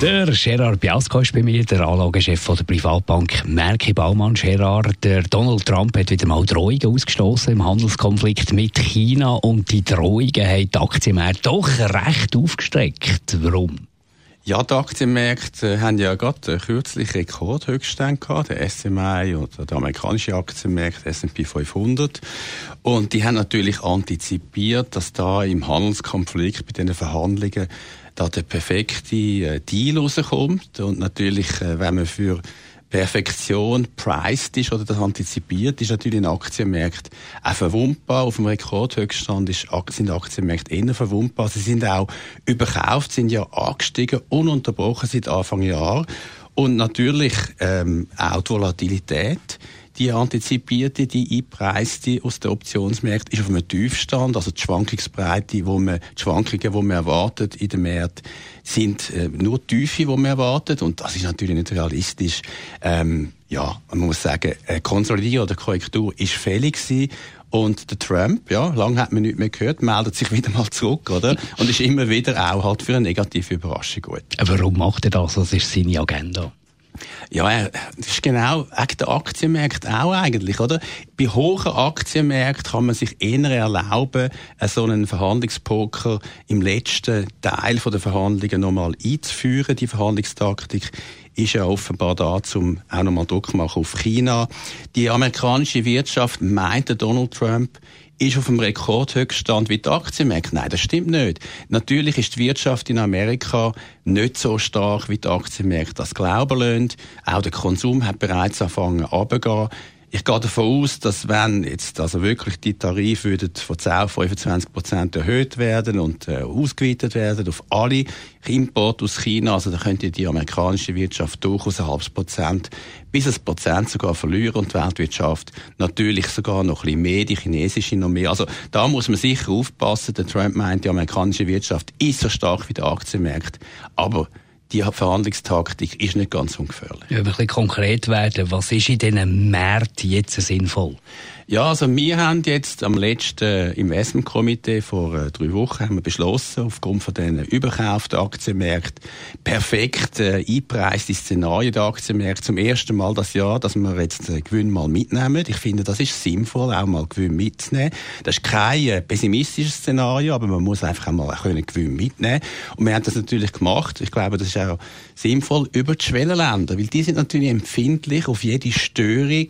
der Gerard Biasco ist bei mir, der Anlagechef der Privatbank Merki Baumann. Gerard, der Donald Trump hat wieder mal Drohungen ausgestoßen im Handelskonflikt mit China und die Drohungen haben die Aktienmärkte doch recht aufgestreckt. Warum? Ja, die Aktienmärkte äh, haben ja gerade kürzlich Rekordhöchststände gehabt, der SMI oder der amerikanische Aktienmarkt, S&P 500. Und die haben natürlich antizipiert, dass da im Handelskonflikt bei diesen Verhandlungen da der perfekte äh, Deal rauskommt. Und natürlich, äh, wenn man für Perfektion priced ist oder das antizipiert, ist natürlich ein Aktienmarkt auch verwundbar. Auf dem Rekordhöchststand sind Aktienmärkte eher verwundbar. Sie sind auch überkauft, sind ja angestiegen, ununterbrochen seit Anfang Jahr. Und natürlich ähm, auch die Volatilität die antizipierte, die einpreiste aus den Optionsmärkten ist auf einem Tiefstand, also die Schwankungsbreite, wo man, die Schwankungen, die man erwartet in den Märkten, sind äh, nur die Tiefe, die man erwartet und das ist natürlich nicht realistisch. Ähm, ja, man muss sagen, eine Konsolidierung oder Korrektur ist fällig gewesen und der Trump, ja, lange hat man nicht mehr gehört, meldet sich wieder mal zurück, oder? Und ist immer wieder auch halt für eine negative Überraschung gut. Warum macht er das? Was ist seine Agenda? Ja, das ist genau wegen der Aktienmärkte auch eigentlich, oder? Bei hohen Aktienmärkten kann man sich eher erlauben, so einen Verhandlungspoker im letzten Teil der Verhandlungen nochmal einzuführen. Die Verhandlungstaktik ist ja offenbar da, um auch nochmal Druck machen auf China. Die amerikanische Wirtschaft meinte Donald Trump, ist auf dem Rekordhöchststand wie die Aktienmärkte. Nein, das stimmt nicht. Natürlich ist die Wirtschaft in Amerika nicht so stark wie die Aktienmärkte das glauben lassen. Auch der Konsum hat bereits angefangen abzugehen. Ich gehe davon aus, dass wenn jetzt also wirklich die Tarife würden von 10 auf 25 Prozent erhöht werden und äh, ausgeweitet werden auf alle Importe aus China, also da könnte die amerikanische Wirtschaft durchaus ein halbes Prozent bis ein Prozent sogar verlieren und die Weltwirtschaft natürlich sogar noch ein bisschen mehr, die chinesische noch mehr. Also da muss man sicher aufpassen. Der Trump meint, die amerikanische Wirtschaft ist so stark wie der Aktienmarkt, aber die Verhandlungstaktik ist nicht ganz ungefährlich. Ja, ein bisschen konkret werden, was ist in diesen Märkten jetzt sinnvoll? Ja, also wir haben jetzt am letzten Investmentkomitee vor äh, drei Wochen haben wir beschlossen, aufgrund von den überkauften Aktienmärkten perfekt äh, einpreiste Szenarien der Aktienmärkte zum ersten Mal das Jahr, dass wir jetzt äh, Gewinn mal mitnehmen. Ich finde, das ist sinnvoll, auch mal Gewinn mitzunehmen. Das ist kein äh, pessimistisches Szenario, aber man muss einfach einmal können Gewinn mitnehmen. Und wir haben das natürlich gemacht. Ich glaube, das ist auch sinnvoll über die Schwellenländer, weil die sind natürlich empfindlich auf jede Störung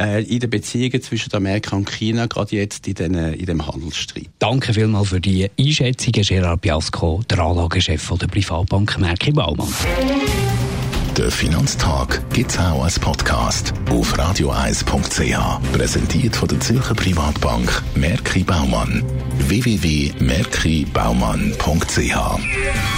äh, in den Beziehungen zwischen zwischen Amerika und China, gerade jetzt in, den, in dem Handelsstreit. Danke vielmals für die Einschätzungen, Gerard Biasco, der Anlagechef der Privatbank Merki Baumann. Der Finanztag gibt es auch als Podcast auf radioeis.ch. Präsentiert von der Zürcher Privatbank Merki Baumann. www.merkibaumann.ch